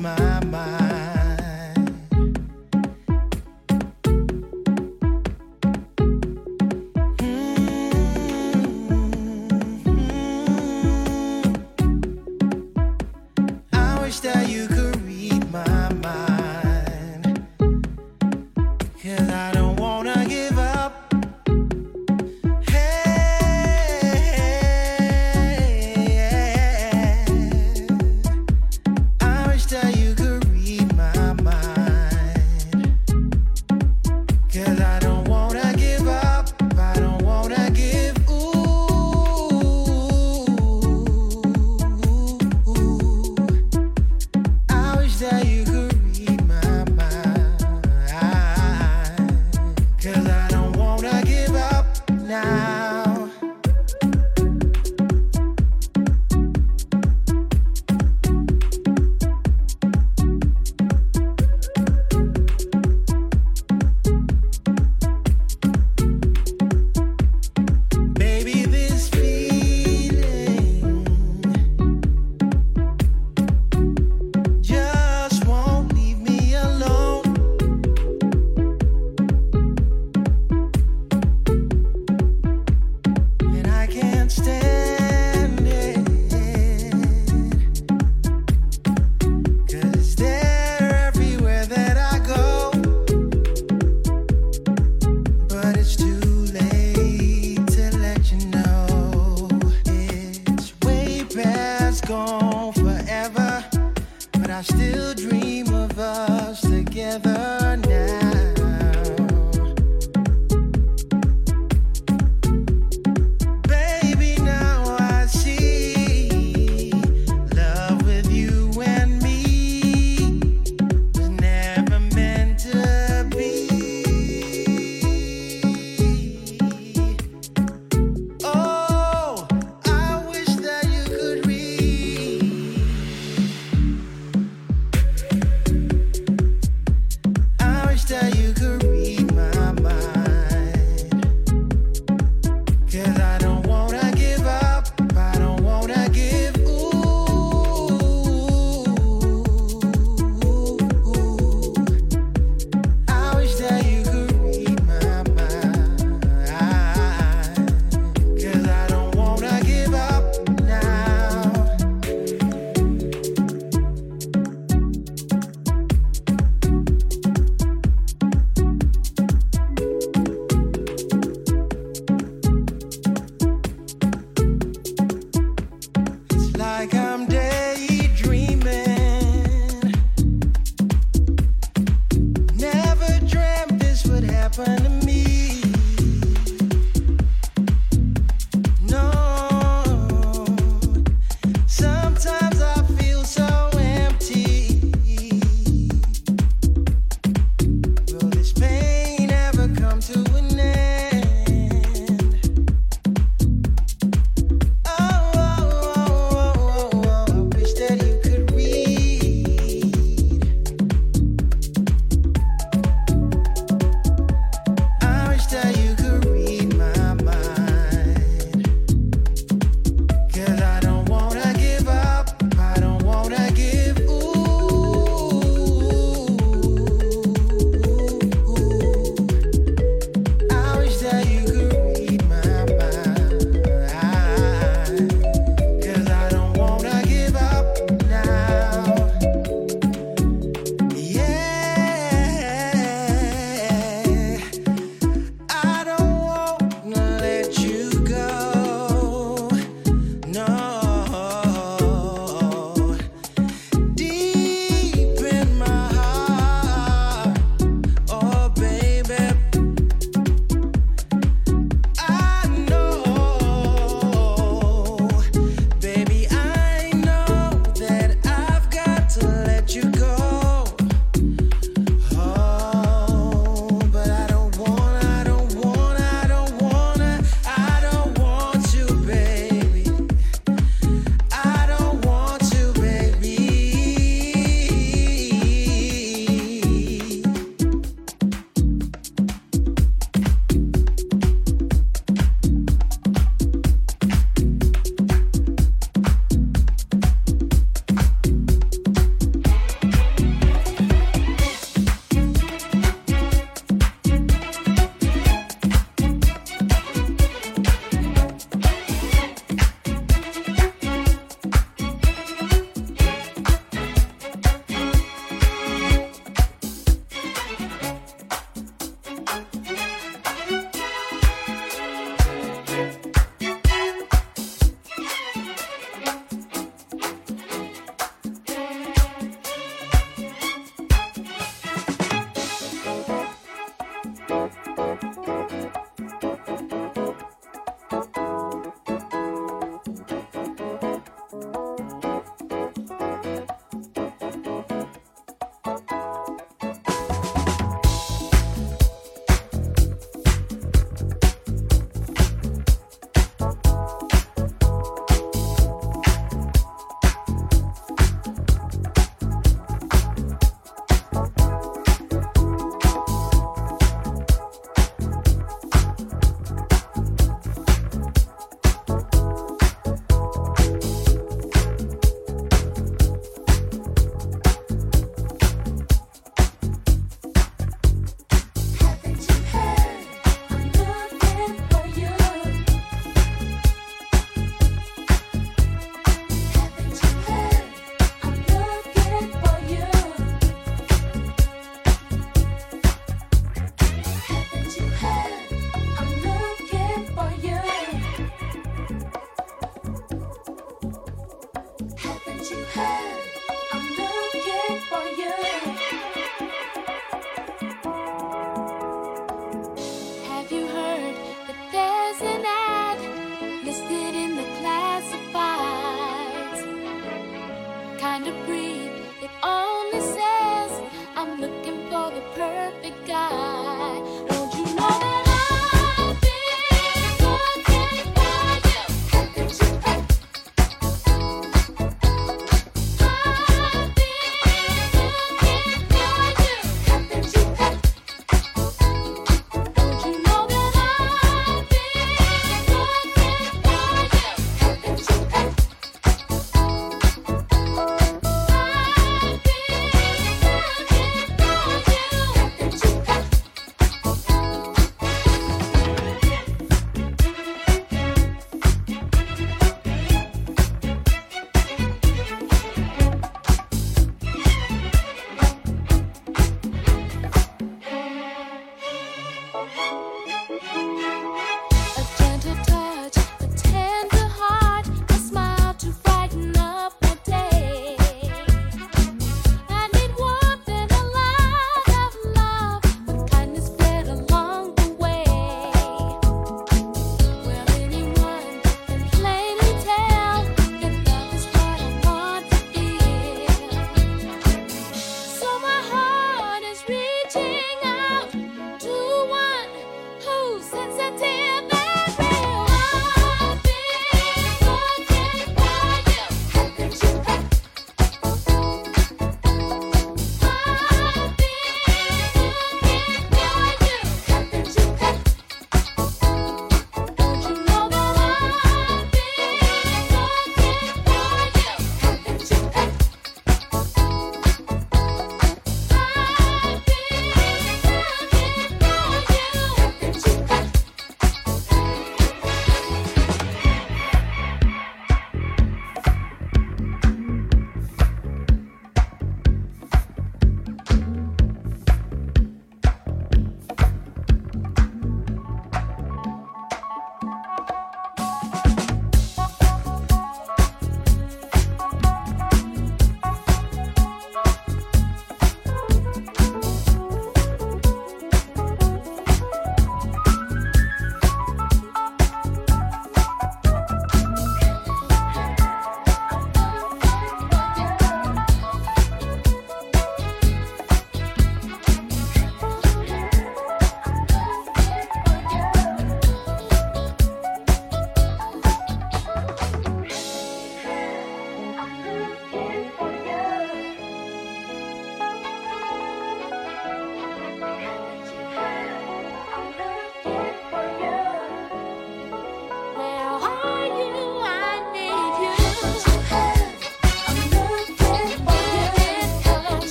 my I still dream.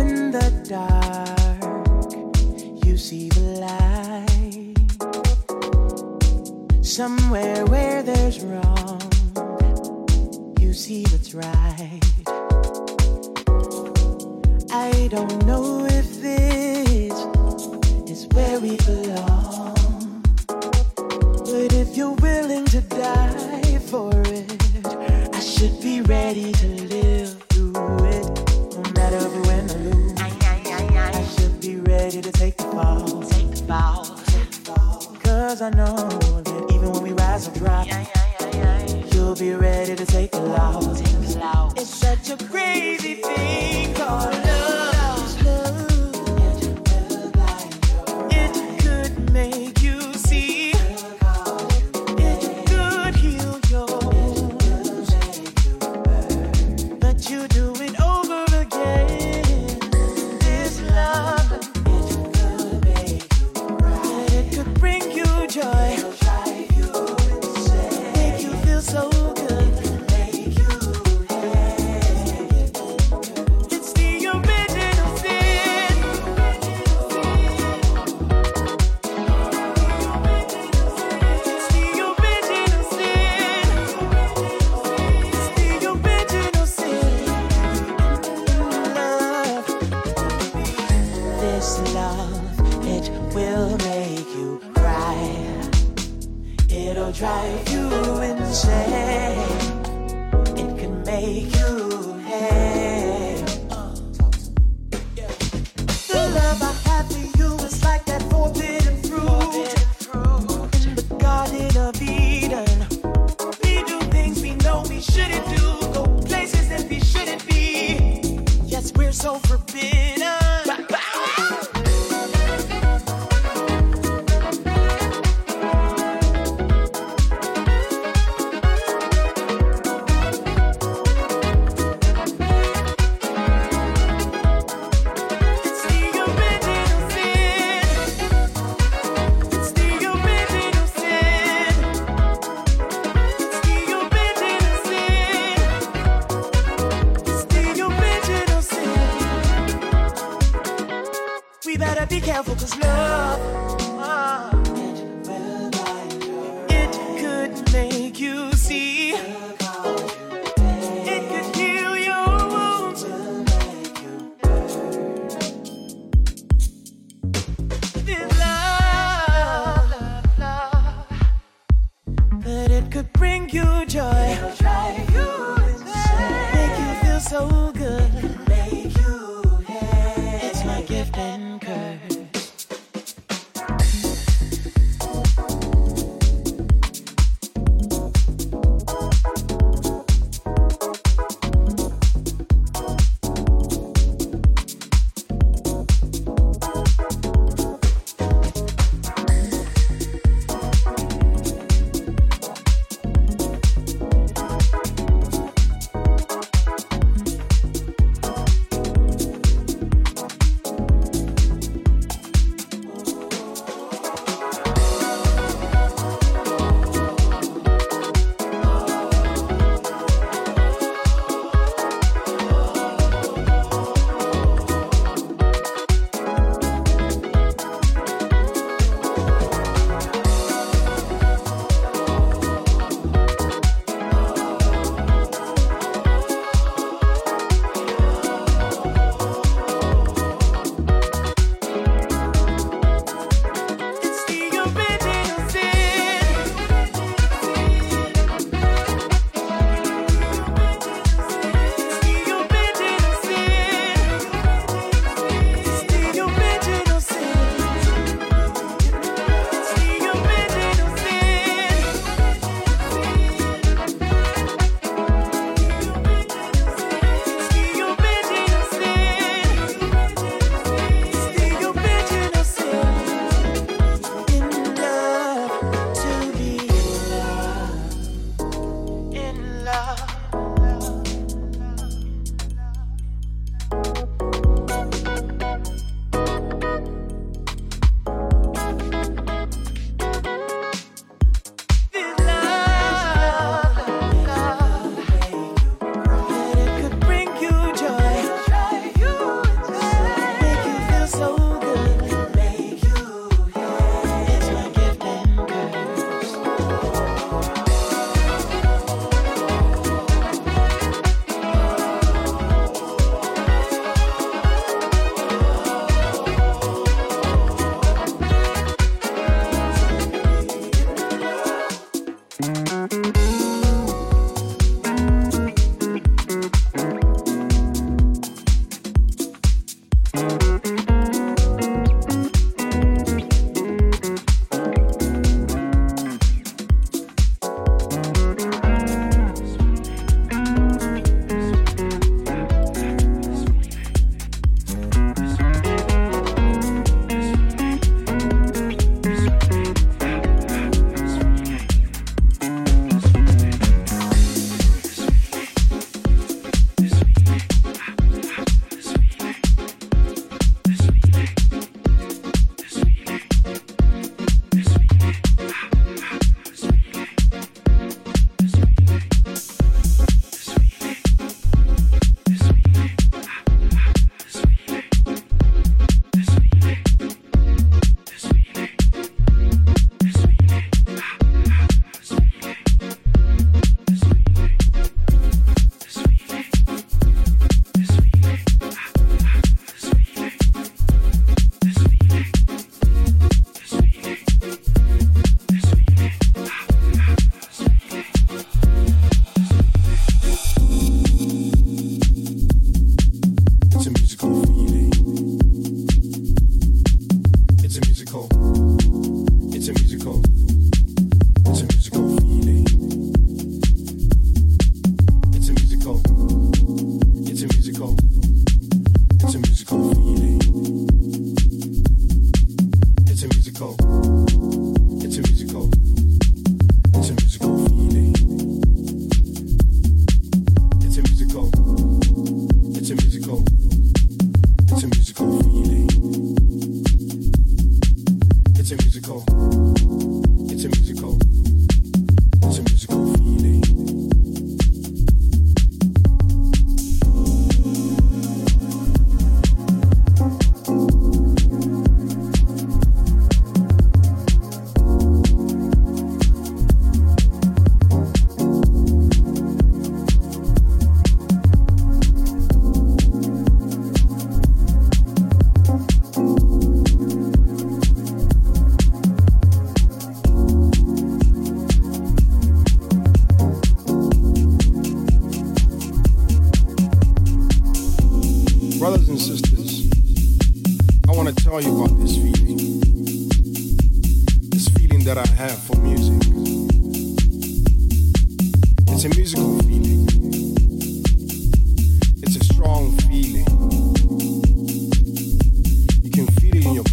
in the dark, you see the light. Somewhere where there's wrong, you see what's right. I don't know if this is where we belong, but if you're willing to die for it, I should be ready to. Cause I know that even when we rise and drop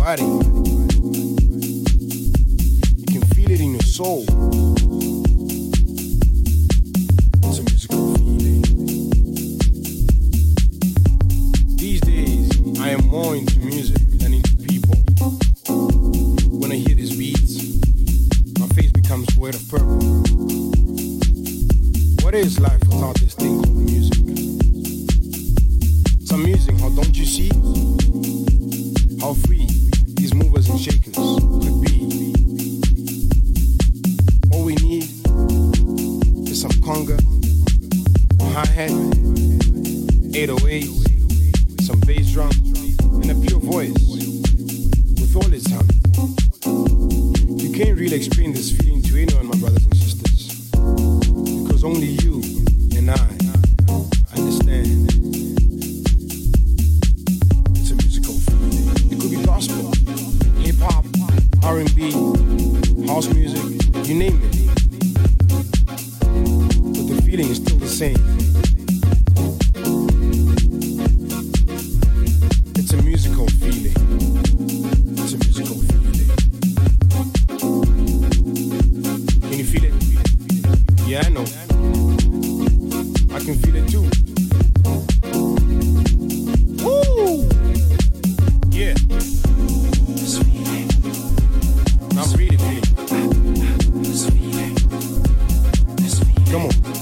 body. You can feel it in your soul. Come on.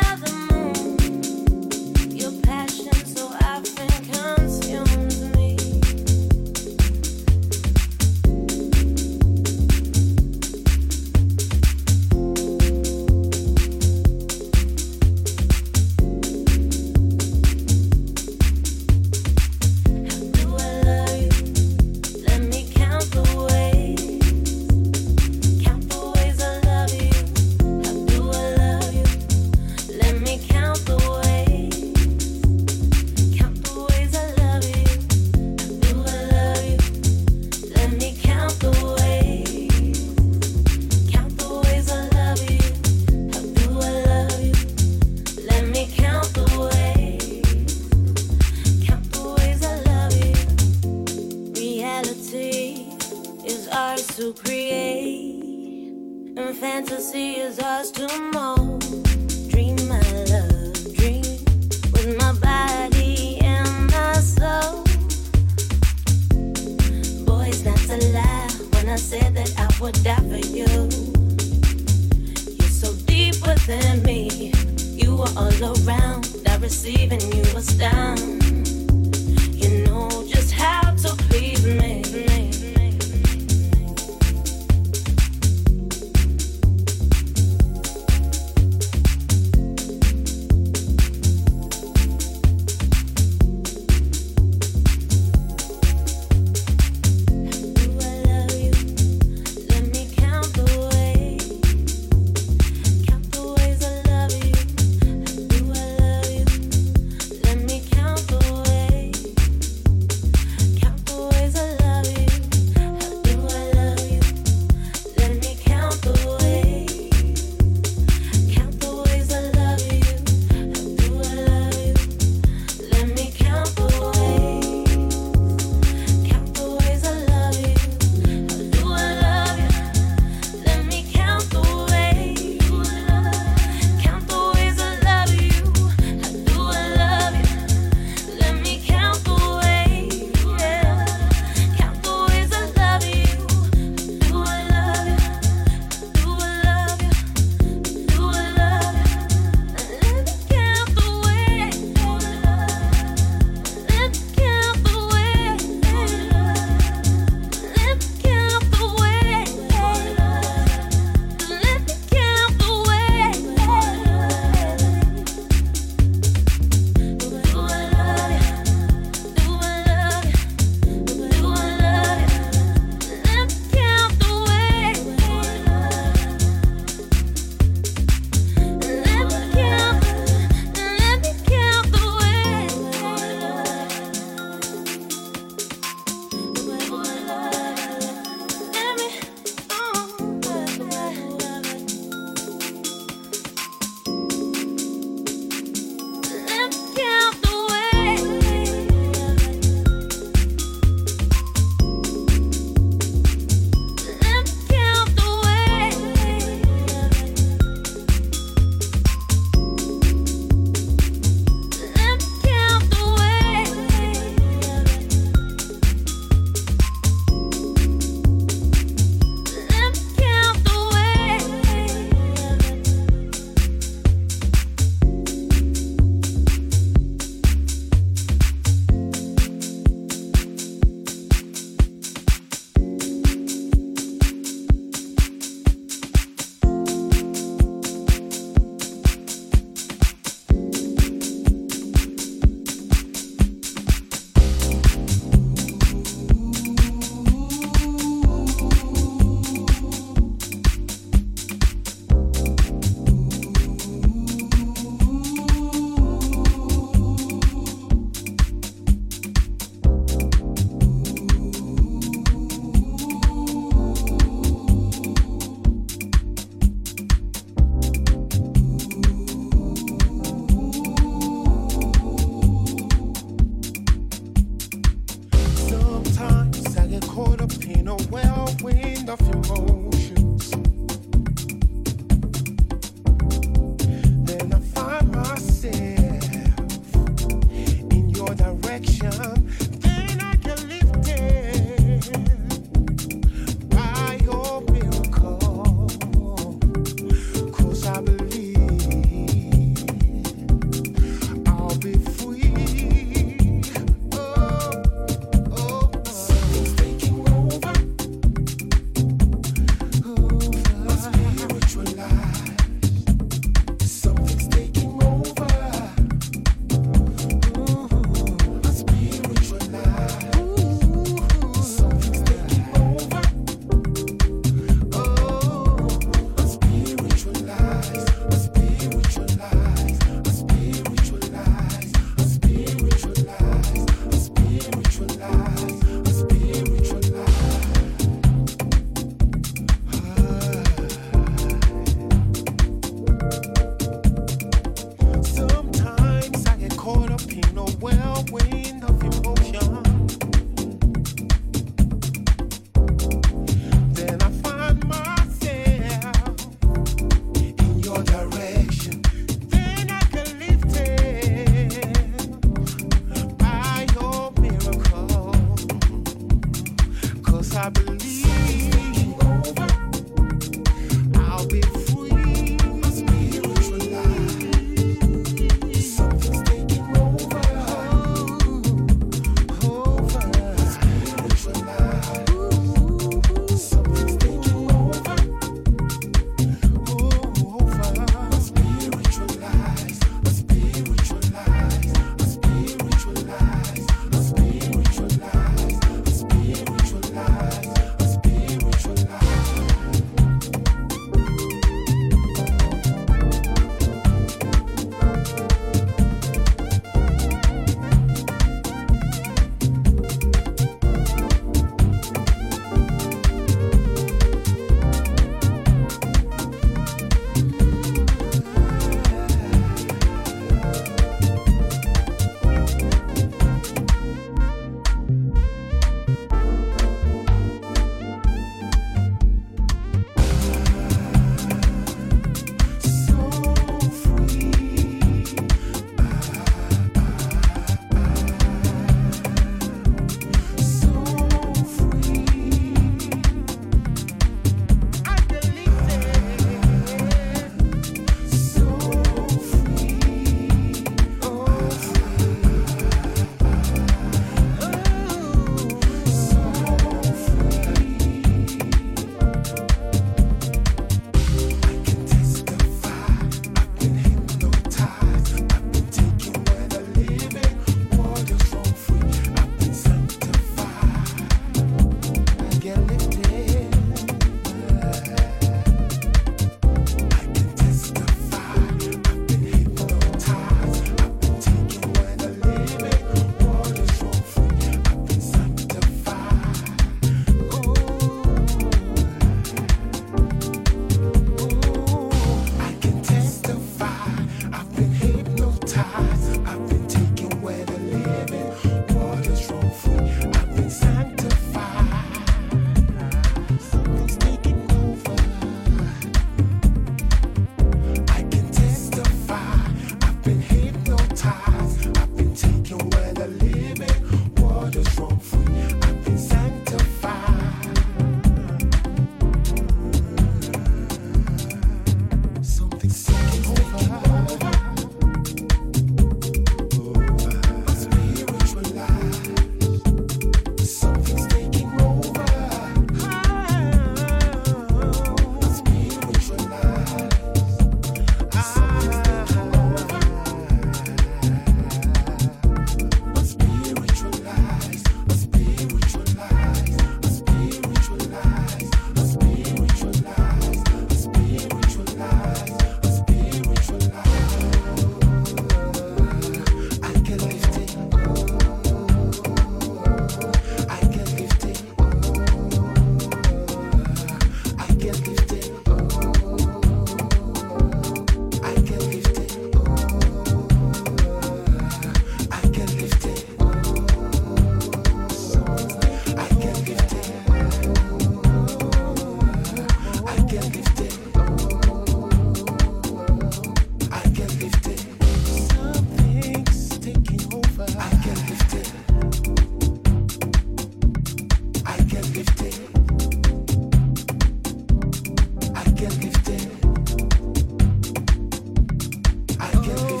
Ooh.